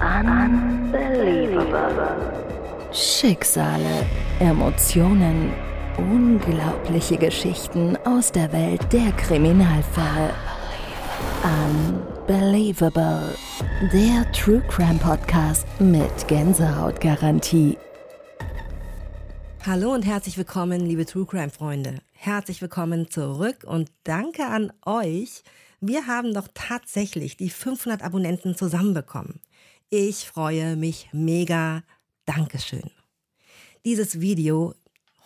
Unbelievable. Schicksale, Emotionen, unglaubliche Geschichten aus der Welt der Kriminalfälle. Unbelievable. Der True Crime Podcast mit Gänsehautgarantie. Hallo und herzlich willkommen, liebe True Crime Freunde. Herzlich willkommen zurück und danke an euch. Wir haben doch tatsächlich die 500 Abonnenten zusammenbekommen. Ich freue mich mega. Dankeschön. Dieses Video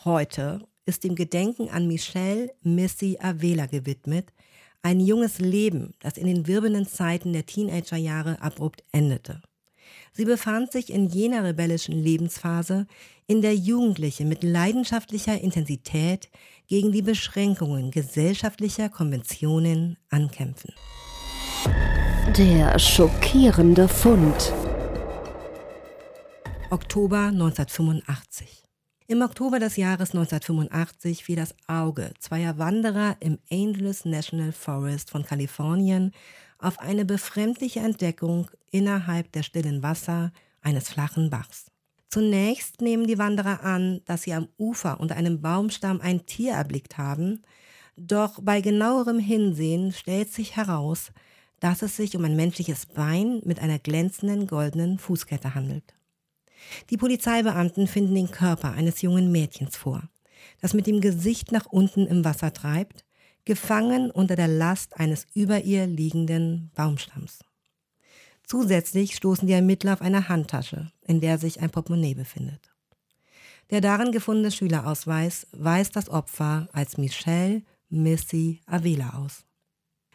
heute ist dem Gedenken an Michelle Missy Avela gewidmet, ein junges Leben, das in den wirbelnden Zeiten der Teenagerjahre abrupt endete. Sie befand sich in jener rebellischen Lebensphase, in der Jugendliche mit leidenschaftlicher Intensität gegen die Beschränkungen gesellschaftlicher Konventionen ankämpfen. Der schockierende Fund. Oktober 1985. Im Oktober des Jahres 1985 fiel das Auge zweier Wanderer im Angeles National Forest von Kalifornien auf eine befremdliche Entdeckung innerhalb der stillen Wasser eines flachen Bachs. Zunächst nehmen die Wanderer an, dass sie am Ufer unter einem Baumstamm ein Tier erblickt haben, doch bei genauerem Hinsehen stellt sich heraus, dass es sich um ein menschliches Bein mit einer glänzenden goldenen Fußkette handelt. Die Polizeibeamten finden den Körper eines jungen Mädchens vor, das mit dem Gesicht nach unten im Wasser treibt, gefangen unter der Last eines über ihr liegenden Baumstamms. Zusätzlich stoßen die Ermittler auf eine Handtasche, in der sich ein Portemonnaie befindet. Der darin gefundene Schülerausweis weist das Opfer als Michelle Missy Avila aus.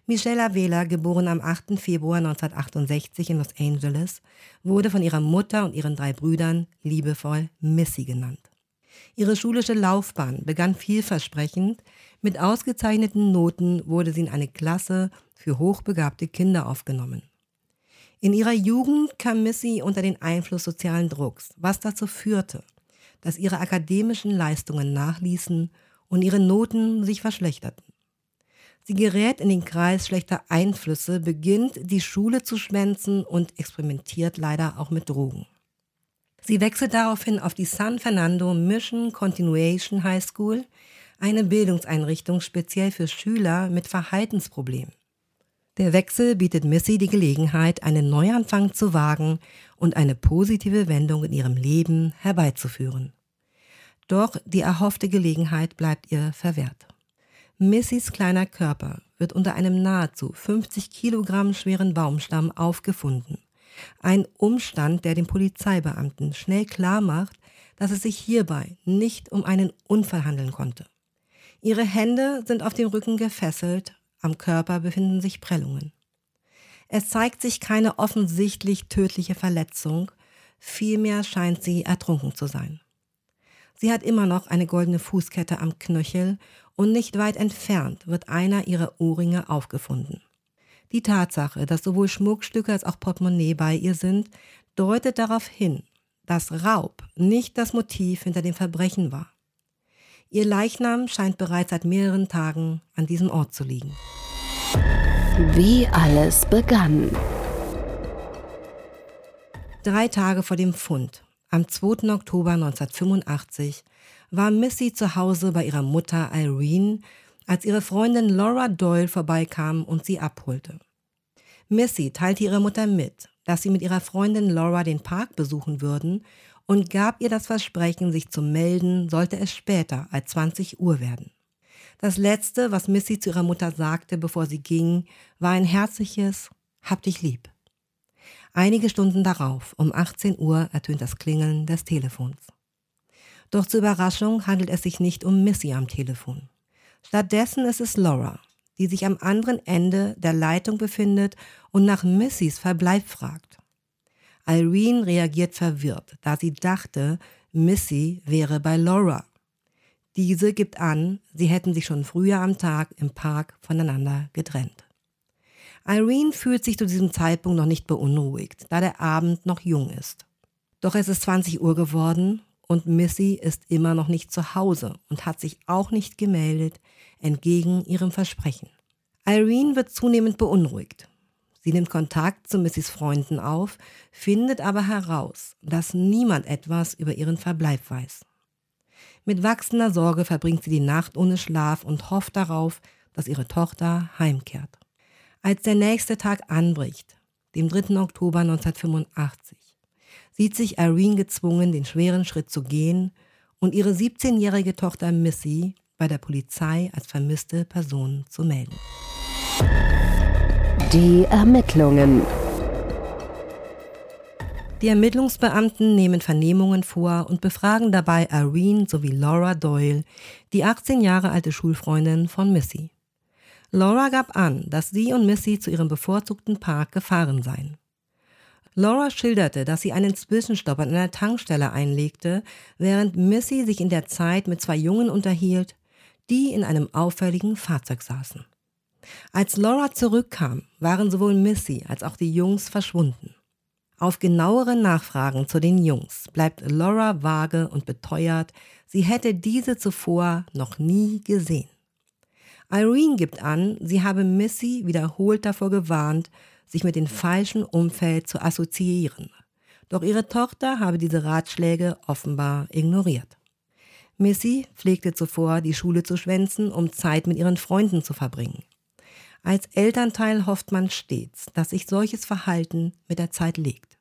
Michelle Avila, geboren am 8. Februar 1968 in Los Angeles, wurde von ihrer Mutter und ihren drei Brüdern liebevoll Missy genannt. Ihre schulische Laufbahn begann vielversprechend. Mit ausgezeichneten Noten wurde sie in eine Klasse für hochbegabte Kinder aufgenommen. In ihrer Jugend kam Missy unter den Einfluss sozialen Drucks, was dazu führte, dass ihre akademischen Leistungen nachließen und ihre Noten sich verschlechterten. Sie gerät in den Kreis schlechter Einflüsse, beginnt die Schule zu schwänzen und experimentiert leider auch mit Drogen. Sie wechselt daraufhin auf die San Fernando Mission Continuation High School, eine Bildungseinrichtung speziell für Schüler mit Verhaltensproblemen. Der Wechsel bietet Missy die Gelegenheit, einen Neuanfang zu wagen und eine positive Wendung in ihrem Leben herbeizuführen. Doch die erhoffte Gelegenheit bleibt ihr verwehrt. Missys kleiner Körper wird unter einem nahezu 50 Kilogramm schweren Baumstamm aufgefunden. Ein Umstand, der den Polizeibeamten schnell klar macht, dass es sich hierbei nicht um einen Unfall handeln konnte. Ihre Hände sind auf dem Rücken gefesselt, am Körper befinden sich Prellungen. Es zeigt sich keine offensichtlich tödliche Verletzung, vielmehr scheint sie ertrunken zu sein. Sie hat immer noch eine goldene Fußkette am Knöchel und nicht weit entfernt wird einer ihrer Ohrringe aufgefunden. Die Tatsache, dass sowohl Schmuckstücke als auch Portemonnaie bei ihr sind, deutet darauf hin, dass Raub nicht das Motiv hinter dem Verbrechen war. Ihr Leichnam scheint bereits seit mehreren Tagen an diesem Ort zu liegen. Wie alles begann. Drei Tage vor dem Fund, am 2. Oktober 1985, war Missy zu Hause bei ihrer Mutter Irene, als ihre Freundin Laura Doyle vorbeikam und sie abholte. Missy teilte ihrer Mutter mit, dass sie mit ihrer Freundin Laura den Park besuchen würden und gab ihr das Versprechen, sich zu melden, sollte es später als 20 Uhr werden. Das Letzte, was Missy zu ihrer Mutter sagte, bevor sie ging, war ein herzliches Hab dich lieb. Einige Stunden darauf, um 18 Uhr, ertönt das Klingeln des Telefons. Doch zur Überraschung handelt es sich nicht um Missy am Telefon. Stattdessen ist es Laura, die sich am anderen Ende der Leitung befindet und nach Missys Verbleib fragt. Irene reagiert verwirrt, da sie dachte, Missy wäre bei Laura. Diese gibt an, sie hätten sich schon früher am Tag im Park voneinander getrennt. Irene fühlt sich zu diesem Zeitpunkt noch nicht beunruhigt, da der Abend noch jung ist. Doch es ist 20 Uhr geworden und Missy ist immer noch nicht zu Hause und hat sich auch nicht gemeldet, entgegen ihrem Versprechen. Irene wird zunehmend beunruhigt. Sie nimmt Kontakt zu Missys Freunden auf, findet aber heraus, dass niemand etwas über ihren Verbleib weiß. Mit wachsender Sorge verbringt sie die Nacht ohne Schlaf und hofft darauf, dass ihre Tochter heimkehrt. Als der nächste Tag anbricht, dem 3. Oktober 1985, sieht sich Irene gezwungen, den schweren Schritt zu gehen und ihre 17-jährige Tochter Missy bei der Polizei als vermisste Person zu melden. Die Ermittlungen. Die Ermittlungsbeamten nehmen Vernehmungen vor und befragen dabei Irene sowie Laura Doyle, die 18 Jahre alte Schulfreundin von Missy. Laura gab an, dass sie und Missy zu ihrem bevorzugten Park gefahren seien. Laura schilderte, dass sie einen Zwischenstopp an einer Tankstelle einlegte, während Missy sich in der Zeit mit zwei Jungen unterhielt, die in einem auffälligen Fahrzeug saßen. Als Laura zurückkam, waren sowohl Missy als auch die Jungs verschwunden. Auf genauere Nachfragen zu den Jungs bleibt Laura vage und beteuert, sie hätte diese zuvor noch nie gesehen. Irene gibt an, sie habe Missy wiederholt davor gewarnt, sich mit dem falschen Umfeld zu assoziieren. Doch ihre Tochter habe diese Ratschläge offenbar ignoriert. Missy pflegte zuvor, die Schule zu schwänzen, um Zeit mit ihren Freunden zu verbringen. Als Elternteil hofft man stets, dass sich solches Verhalten mit der Zeit legt.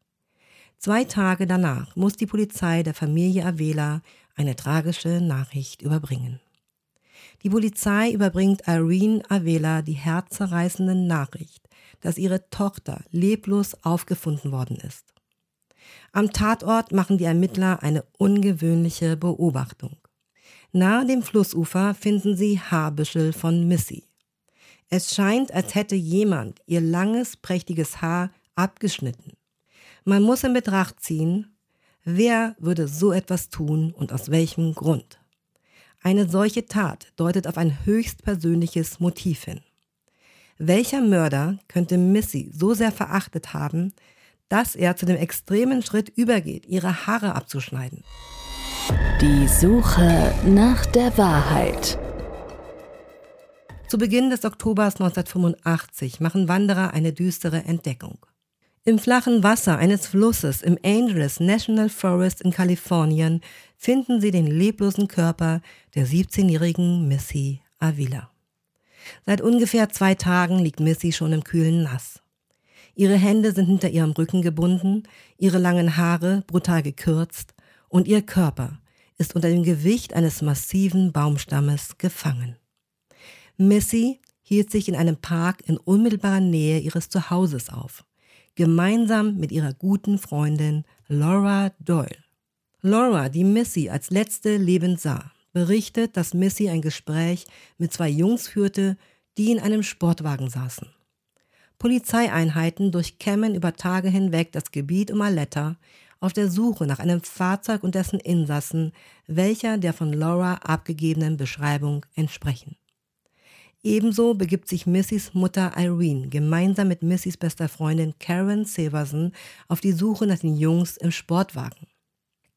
Zwei Tage danach muss die Polizei der Familie Avela eine tragische Nachricht überbringen. Die Polizei überbringt Irene Avela die herzzerreißende Nachricht, dass ihre Tochter leblos aufgefunden worden ist. Am Tatort machen die Ermittler eine ungewöhnliche Beobachtung. Nahe dem Flussufer finden sie Haarbüschel von Missy. Es scheint, als hätte jemand ihr langes, prächtiges Haar abgeschnitten. Man muss in Betracht ziehen, wer würde so etwas tun und aus welchem Grund. Eine solche Tat deutet auf ein höchst persönliches Motiv hin. Welcher Mörder könnte Missy so sehr verachtet haben, dass er zu dem extremen Schritt übergeht, ihre Haare abzuschneiden? Die Suche nach der Wahrheit. Zu Beginn des Oktobers 1985 machen Wanderer eine düstere Entdeckung. Im flachen Wasser eines Flusses im Angeles National Forest in Kalifornien finden sie den leblosen Körper der 17-jährigen Missy Avila. Seit ungefähr zwei Tagen liegt Missy schon im kühlen Nass. Ihre Hände sind hinter ihrem Rücken gebunden, ihre langen Haare brutal gekürzt und ihr Körper ist unter dem Gewicht eines massiven Baumstammes gefangen. Missy hielt sich in einem Park in unmittelbarer Nähe ihres Zuhauses auf, gemeinsam mit ihrer guten Freundin Laura Doyle. Laura, die Missy als letzte lebend sah, berichtet, dass Missy ein Gespräch mit zwei Jungs führte, die in einem Sportwagen saßen. Polizeieinheiten durchkämmen über Tage hinweg das Gebiet um Aletta auf der Suche nach einem Fahrzeug und dessen Insassen, welcher der von Laura abgegebenen Beschreibung entsprechen. Ebenso begibt sich Missys Mutter Irene gemeinsam mit Missys bester Freundin Karen Severson auf die Suche nach den Jungs im Sportwagen.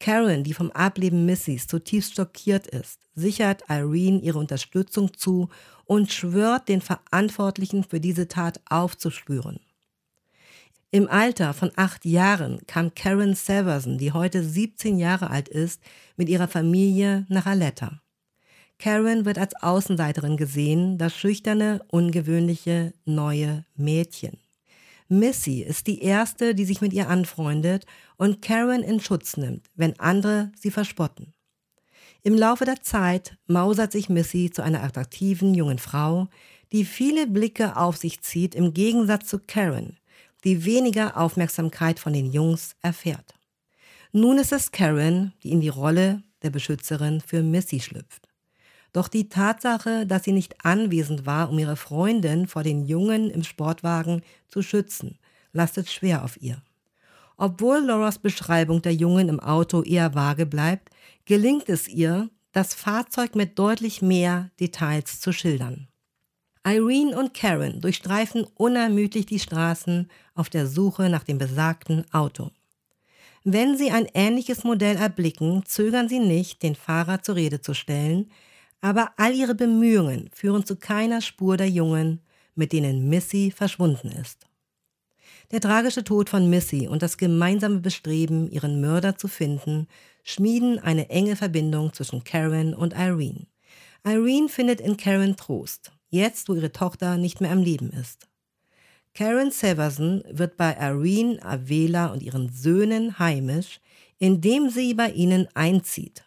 Karen, die vom Ableben Missys zutiefst schockiert ist, sichert Irene ihre Unterstützung zu und schwört, den Verantwortlichen für diese Tat aufzuspüren. Im Alter von acht Jahren kam Karen Severson, die heute 17 Jahre alt ist, mit ihrer Familie nach Aletta. Karen wird als Außenseiterin gesehen, das schüchterne, ungewöhnliche, neue Mädchen. Missy ist die erste, die sich mit ihr anfreundet und Karen in Schutz nimmt, wenn andere sie verspotten. Im Laufe der Zeit mausert sich Missy zu einer attraktiven jungen Frau, die viele Blicke auf sich zieht, im Gegensatz zu Karen, die weniger Aufmerksamkeit von den Jungs erfährt. Nun ist es Karen, die in die Rolle der Beschützerin für Missy schlüpft. Doch die Tatsache, dass sie nicht anwesend war, um ihre Freundin vor den Jungen im Sportwagen zu schützen, lastet schwer auf ihr. Obwohl Lauras Beschreibung der Jungen im Auto eher vage bleibt, gelingt es ihr, das Fahrzeug mit deutlich mehr Details zu schildern. Irene und Karen durchstreifen unermüdlich die Straßen auf der Suche nach dem besagten Auto. Wenn sie ein ähnliches Modell erblicken, zögern sie nicht, den Fahrer zur Rede zu stellen, aber all ihre Bemühungen führen zu keiner Spur der Jungen, mit denen Missy verschwunden ist. Der tragische Tod von Missy und das gemeinsame Bestreben, ihren Mörder zu finden, schmieden eine enge Verbindung zwischen Karen und Irene. Irene findet in Karen Trost, jetzt wo ihre Tochter nicht mehr am Leben ist. Karen Severson wird bei Irene, Avela und ihren Söhnen heimisch, indem sie bei ihnen einzieht.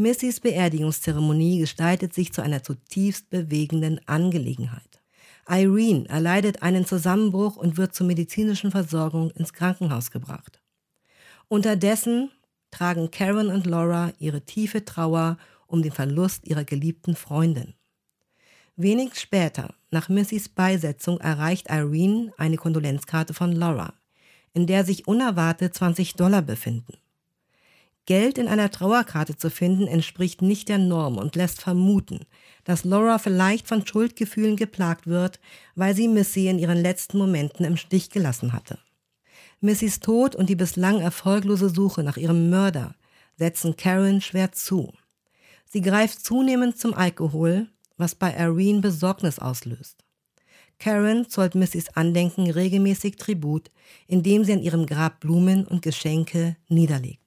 Missys Beerdigungszeremonie gestaltet sich zu einer zutiefst bewegenden Angelegenheit. Irene erleidet einen Zusammenbruch und wird zur medizinischen Versorgung ins Krankenhaus gebracht. Unterdessen tragen Karen und Laura ihre tiefe Trauer um den Verlust ihrer geliebten Freundin. Wenig später, nach Missys Beisetzung, erreicht Irene eine Kondolenzkarte von Laura, in der sich unerwartet 20 Dollar befinden. Geld in einer Trauerkarte zu finden, entspricht nicht der Norm und lässt vermuten, dass Laura vielleicht von Schuldgefühlen geplagt wird, weil sie Missy in ihren letzten Momenten im Stich gelassen hatte. Missys Tod und die bislang erfolglose Suche nach ihrem Mörder setzen Karen schwer zu. Sie greift zunehmend zum Alkohol, was bei Irene Besorgnis auslöst. Karen zollt Missys Andenken regelmäßig Tribut, indem sie an ihrem Grab Blumen und Geschenke niederlegt.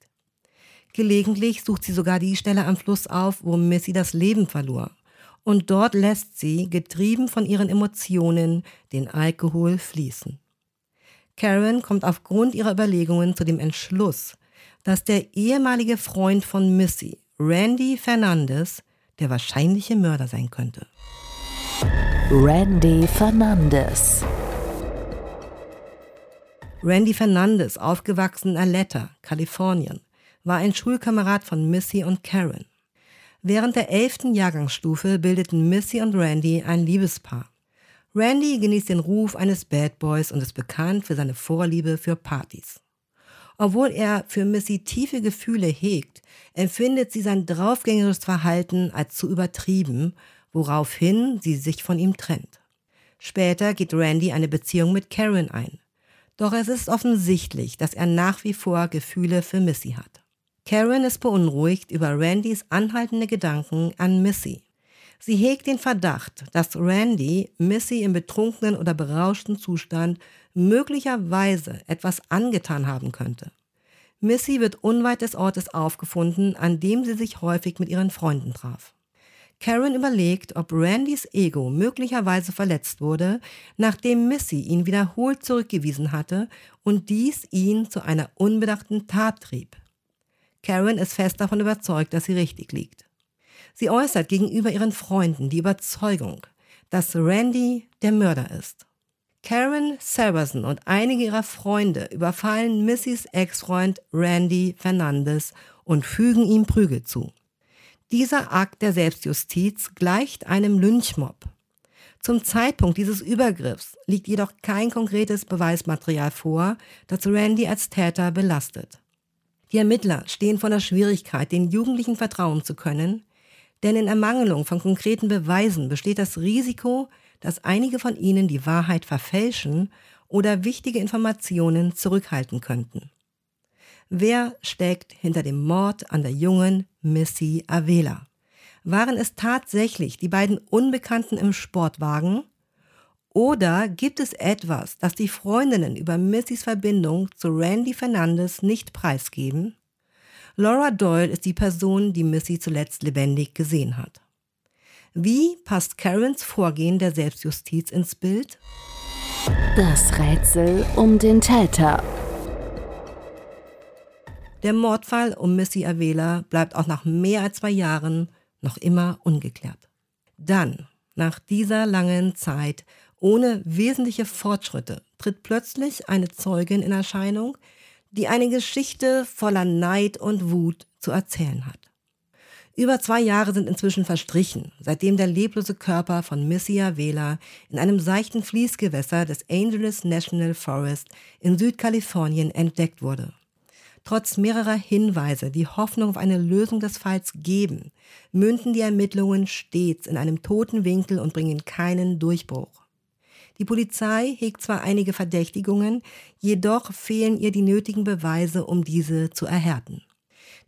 Gelegentlich sucht sie sogar die Stelle am Fluss auf, wo Missy das Leben verlor. Und dort lässt sie, getrieben von ihren Emotionen, den Alkohol fließen. Karen kommt aufgrund ihrer Überlegungen zu dem Entschluss, dass der ehemalige Freund von Missy, Randy Fernandez, der wahrscheinliche Mörder sein könnte. Randy Fernandez. Randy Fernandez, aufgewachsen in Aletta, Kalifornien, war ein Schulkamerad von Missy und Karen. Während der elften Jahrgangsstufe bildeten Missy und Randy ein Liebespaar. Randy genießt den Ruf eines Bad Boys und ist bekannt für seine Vorliebe für Partys. Obwohl er für Missy tiefe Gefühle hegt, empfindet sie sein draufgängerisches Verhalten als zu übertrieben, woraufhin sie sich von ihm trennt. Später geht Randy eine Beziehung mit Karen ein. Doch es ist offensichtlich, dass er nach wie vor Gefühle für Missy hat. Karen ist beunruhigt über Randys anhaltende Gedanken an Missy. Sie hegt den Verdacht, dass Randy Missy im betrunkenen oder berauschten Zustand möglicherweise etwas angetan haben könnte. Missy wird unweit des Ortes aufgefunden, an dem sie sich häufig mit ihren Freunden traf. Karen überlegt, ob Randys Ego möglicherweise verletzt wurde, nachdem Missy ihn wiederholt zurückgewiesen hatte und dies ihn zu einer unbedachten Tat trieb. Karen ist fest davon überzeugt, dass sie richtig liegt. Sie äußert gegenüber ihren Freunden die Überzeugung, dass Randy der Mörder ist. Karen Saracen und einige ihrer Freunde überfallen Missys Ex-Freund Randy Fernandez und fügen ihm Prügel zu. Dieser Akt der Selbstjustiz gleicht einem Lynchmob. Zum Zeitpunkt dieses Übergriffs liegt jedoch kein konkretes Beweismaterial vor, das Randy als Täter belastet. Die Ermittler stehen vor der Schwierigkeit, den Jugendlichen vertrauen zu können, denn in Ermangelung von konkreten Beweisen besteht das Risiko, dass einige von ihnen die Wahrheit verfälschen oder wichtige Informationen zurückhalten könnten. Wer steckt hinter dem Mord an der jungen Missy Avela? Waren es tatsächlich die beiden Unbekannten im Sportwagen oder gibt es etwas, das die Freundinnen über Missys Verbindung zu Randy Fernandes nicht preisgeben? Laura Doyle ist die Person, die Missy zuletzt lebendig gesehen hat. Wie passt Karens Vorgehen der Selbstjustiz ins Bild? Das Rätsel um den Täter. Der Mordfall um Missy Avela bleibt auch nach mehr als zwei Jahren noch immer ungeklärt. Dann, nach dieser langen Zeit, ohne wesentliche Fortschritte tritt plötzlich eine Zeugin in Erscheinung, die eine Geschichte voller Neid und Wut zu erzählen hat. Über zwei Jahre sind inzwischen verstrichen, seitdem der leblose Körper von Missia Vela in einem seichten Fließgewässer des Angeles National Forest in Südkalifornien entdeckt wurde. Trotz mehrerer Hinweise, die Hoffnung auf eine Lösung des Falls geben, münden die Ermittlungen stets in einem toten Winkel und bringen keinen Durchbruch. Die Polizei hegt zwar einige Verdächtigungen, jedoch fehlen ihr die nötigen Beweise, um diese zu erhärten.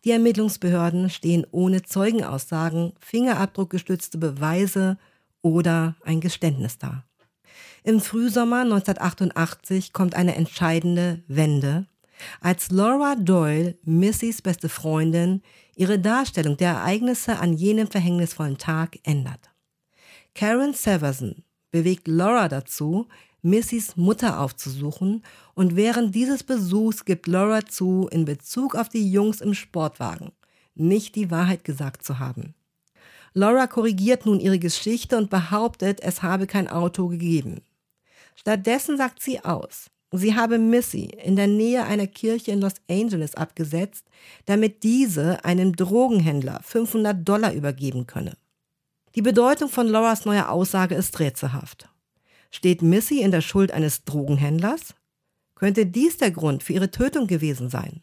Die Ermittlungsbehörden stehen ohne Zeugenaussagen, fingerabdruckgestützte Beweise oder ein Geständnis da. Im Frühsommer 1988 kommt eine entscheidende Wende, als Laura Doyle, Missys beste Freundin, ihre Darstellung der Ereignisse an jenem verhängnisvollen Tag ändert. Karen Severson bewegt Laura dazu, Missys Mutter aufzusuchen und während dieses Besuchs gibt Laura zu, in Bezug auf die Jungs im Sportwagen nicht die Wahrheit gesagt zu haben. Laura korrigiert nun ihre Geschichte und behauptet, es habe kein Auto gegeben. Stattdessen sagt sie aus, sie habe Missy in der Nähe einer Kirche in Los Angeles abgesetzt, damit diese einem Drogenhändler 500 Dollar übergeben könne. Die Bedeutung von Lauras neuer Aussage ist rätselhaft. Steht Missy in der Schuld eines Drogenhändlers? Könnte dies der Grund für ihre Tötung gewesen sein?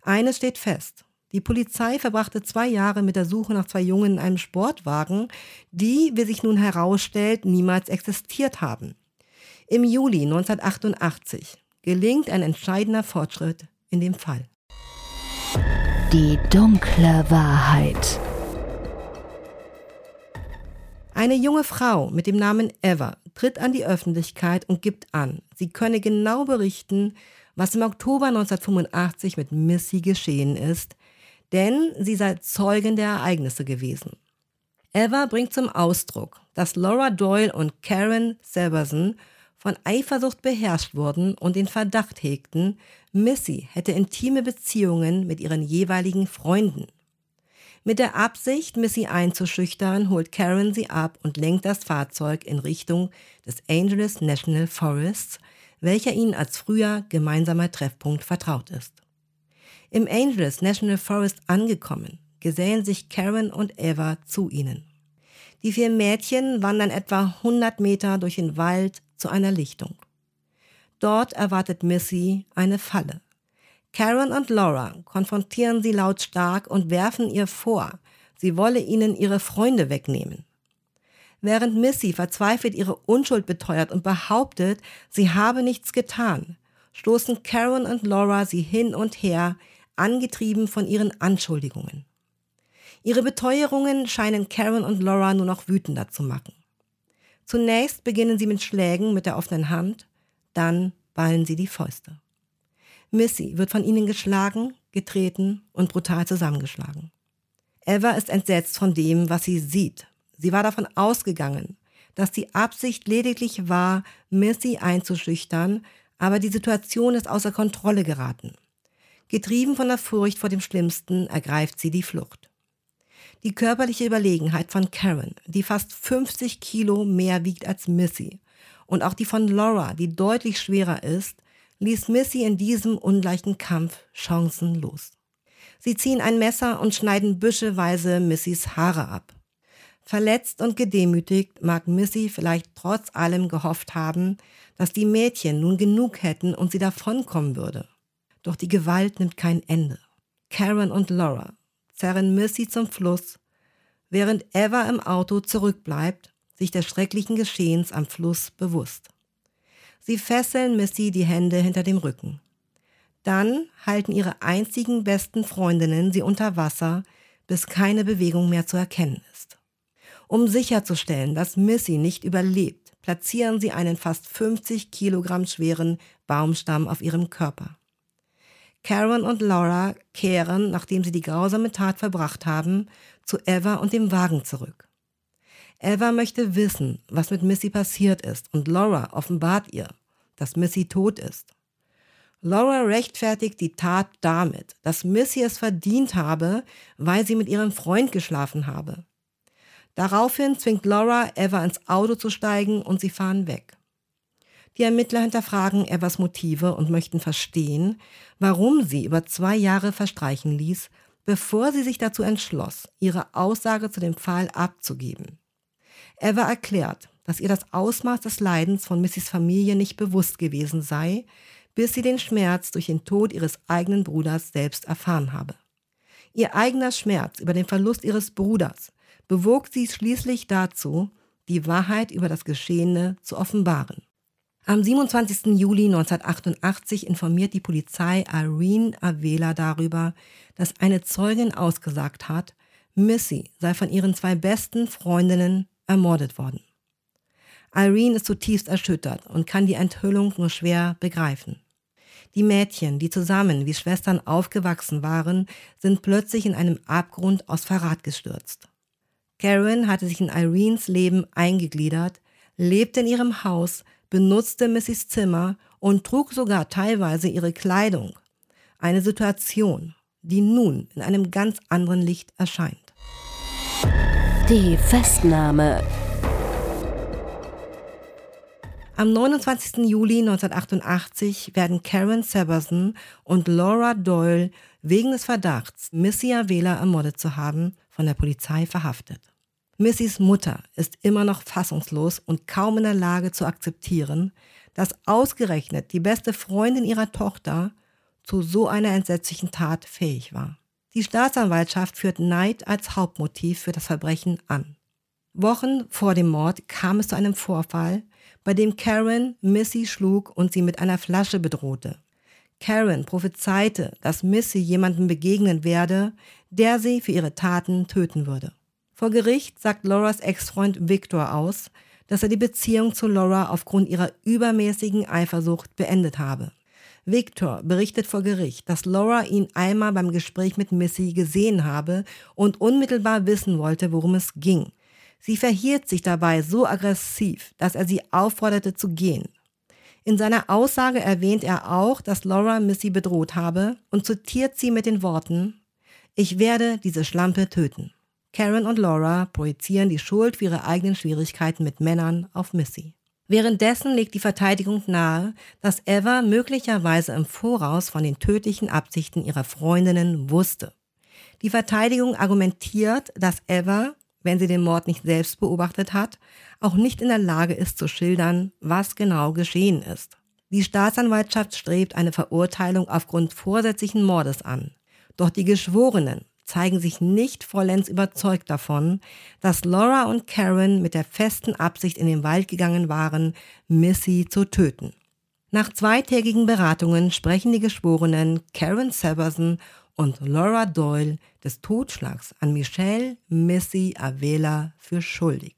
Eines steht fest. Die Polizei verbrachte zwei Jahre mit der Suche nach zwei Jungen in einem Sportwagen, die, wie sich nun herausstellt, niemals existiert haben. Im Juli 1988 gelingt ein entscheidender Fortschritt in dem Fall. Die dunkle Wahrheit. Eine junge Frau mit dem Namen Eva tritt an die Öffentlichkeit und gibt an, sie könne genau berichten, was im Oktober 1985 mit Missy geschehen ist, denn sie sei Zeugin der Ereignisse gewesen. Eva bringt zum Ausdruck, dass Laura Doyle und Karen Severson von Eifersucht beherrscht wurden und den Verdacht hegten, Missy hätte intime Beziehungen mit ihren jeweiligen Freunden. Mit der Absicht, Missy einzuschüchtern, holt Karen sie ab und lenkt das Fahrzeug in Richtung des Angeles National Forests, welcher ihnen als früher gemeinsamer Treffpunkt vertraut ist. Im Angeles National Forest angekommen, gesellen sich Karen und Eva zu ihnen. Die vier Mädchen wandern etwa 100 Meter durch den Wald zu einer Lichtung. Dort erwartet Missy eine Falle. Karen und Laura konfrontieren sie lautstark und werfen ihr vor, sie wolle ihnen ihre Freunde wegnehmen. Während Missy verzweifelt ihre Unschuld beteuert und behauptet, sie habe nichts getan, stoßen Karen und Laura sie hin und her, angetrieben von ihren Anschuldigungen. Ihre Beteuerungen scheinen Karen und Laura nur noch wütender zu machen. Zunächst beginnen sie mit Schlägen mit der offenen Hand, dann ballen sie die Fäuste. Missy wird von ihnen geschlagen, getreten und brutal zusammengeschlagen. Eva ist entsetzt von dem, was sie sieht. Sie war davon ausgegangen, dass die Absicht lediglich war, Missy einzuschüchtern, aber die Situation ist außer Kontrolle geraten. Getrieben von der Furcht vor dem Schlimmsten ergreift sie die Flucht. Die körperliche Überlegenheit von Karen, die fast 50 Kilo mehr wiegt als Missy, und auch die von Laura, die deutlich schwerer ist, ließ Missy in diesem ungleichen Kampf chancenlos. Sie ziehen ein Messer und schneiden büscheweise Missys Haare ab. Verletzt und gedemütigt mag Missy vielleicht trotz allem gehofft haben, dass die Mädchen nun genug hätten und sie davonkommen würde. Doch die Gewalt nimmt kein Ende. Karen und Laura zerren Missy zum Fluss, während Eva im Auto zurückbleibt, sich des schrecklichen Geschehens am Fluss bewusst. Sie fesseln Missy die Hände hinter dem Rücken. Dann halten ihre einzigen besten Freundinnen sie unter Wasser, bis keine Bewegung mehr zu erkennen ist. Um sicherzustellen, dass Missy nicht überlebt, platzieren sie einen fast 50 Kilogramm schweren Baumstamm auf ihrem Körper. Karen und Laura kehren, nachdem sie die grausame Tat verbracht haben, zu Eva und dem Wagen zurück. Eva möchte wissen, was mit Missy passiert ist, und Laura offenbart ihr, dass Missy tot ist. Laura rechtfertigt die Tat damit, dass Missy es verdient habe, weil sie mit ihrem Freund geschlafen habe. Daraufhin zwingt Laura Eva ins Auto zu steigen und sie fahren weg. Die Ermittler hinterfragen Evas Motive und möchten verstehen, warum sie über zwei Jahre verstreichen ließ, bevor sie sich dazu entschloss, ihre Aussage zu dem Fall abzugeben. Eva erklärt, dass ihr das Ausmaß des Leidens von Missys Familie nicht bewusst gewesen sei, bis sie den Schmerz durch den Tod ihres eigenen Bruders selbst erfahren habe. Ihr eigener Schmerz über den Verlust ihres Bruders bewog sie schließlich dazu, die Wahrheit über das Geschehene zu offenbaren. Am 27. Juli 1988 informiert die Polizei Irene Avela darüber, dass eine Zeugin ausgesagt hat, Missy sei von ihren zwei besten Freundinnen ermordet worden. Irene ist zutiefst erschüttert und kann die Enthüllung nur schwer begreifen. Die Mädchen, die zusammen wie Schwestern aufgewachsen waren, sind plötzlich in einem Abgrund aus Verrat gestürzt. Karen hatte sich in Irenes Leben eingegliedert, lebte in ihrem Haus, benutzte Missys Zimmer und trug sogar teilweise ihre Kleidung. Eine Situation, die nun in einem ganz anderen Licht erscheint. Die Festnahme. Am 29. Juli 1988 werden Karen Severson und Laura Doyle wegen des Verdachts, Missy Avela ermordet zu haben, von der Polizei verhaftet. Missys Mutter ist immer noch fassungslos und kaum in der Lage zu akzeptieren, dass ausgerechnet die beste Freundin ihrer Tochter zu so einer entsetzlichen Tat fähig war. Die Staatsanwaltschaft führt Neid als Hauptmotiv für das Verbrechen an. Wochen vor dem Mord kam es zu einem Vorfall, bei dem Karen Missy schlug und sie mit einer Flasche bedrohte. Karen prophezeite, dass Missy jemandem begegnen werde, der sie für ihre Taten töten würde. Vor Gericht sagt Lauras Ex-Freund Victor aus, dass er die Beziehung zu Laura aufgrund ihrer übermäßigen Eifersucht beendet habe. Victor berichtet vor Gericht, dass Laura ihn einmal beim Gespräch mit Missy gesehen habe und unmittelbar wissen wollte, worum es ging. Sie verhielt sich dabei so aggressiv, dass er sie aufforderte zu gehen. In seiner Aussage erwähnt er auch, dass Laura Missy bedroht habe und zitiert sie mit den Worten, ich werde diese Schlampe töten. Karen und Laura projizieren die Schuld für ihre eigenen Schwierigkeiten mit Männern auf Missy. Währenddessen legt die Verteidigung nahe, dass Eva möglicherweise im Voraus von den tödlichen Absichten ihrer Freundinnen wusste. Die Verteidigung argumentiert, dass Eva, wenn sie den Mord nicht selbst beobachtet hat, auch nicht in der Lage ist zu schildern, was genau geschehen ist. Die Staatsanwaltschaft strebt eine Verurteilung aufgrund vorsätzlichen Mordes an. Doch die Geschworenen zeigen sich nicht vollends überzeugt davon, dass Laura und Karen mit der festen Absicht in den Wald gegangen waren, Missy zu töten. Nach zweitägigen Beratungen sprechen die Geschworenen Karen Severson und Laura Doyle des Totschlags an Michelle Missy Avela für schuldig.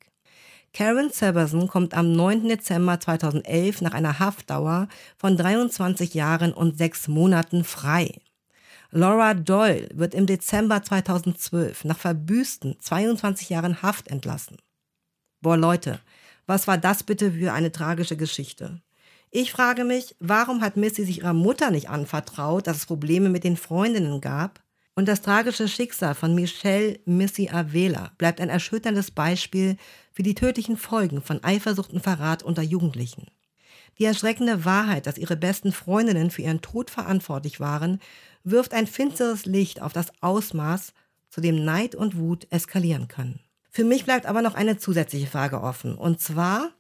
Karen Severson kommt am 9. Dezember 2011 nach einer Haftdauer von 23 Jahren und sechs Monaten frei. Laura Doyle wird im Dezember 2012 nach verbüßten 22 Jahren Haft entlassen. Boah Leute, was war das bitte für eine tragische Geschichte? Ich frage mich, warum hat Missy sich ihrer Mutter nicht anvertraut, dass es Probleme mit den Freundinnen gab? Und das tragische Schicksal von Michelle Missy Avela bleibt ein erschütterndes Beispiel für die tödlichen Folgen von Eifersucht und Verrat unter Jugendlichen. Die erschreckende Wahrheit, dass ihre besten Freundinnen für ihren Tod verantwortlich waren, wirft ein finsteres Licht auf das Ausmaß, zu dem Neid und Wut eskalieren können. Für mich bleibt aber noch eine zusätzliche Frage offen, und zwar,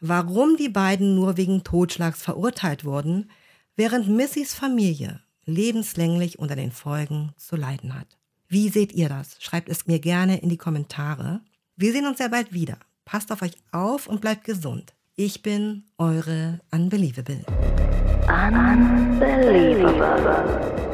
warum die beiden nur wegen Totschlags verurteilt wurden, während Missys Familie lebenslänglich unter den Folgen zu leiden hat. Wie seht ihr das? Schreibt es mir gerne in die Kommentare. Wir sehen uns sehr bald wieder. Passt auf euch auf und bleibt gesund. Ich bin eure Unbelievable. Unbelievable.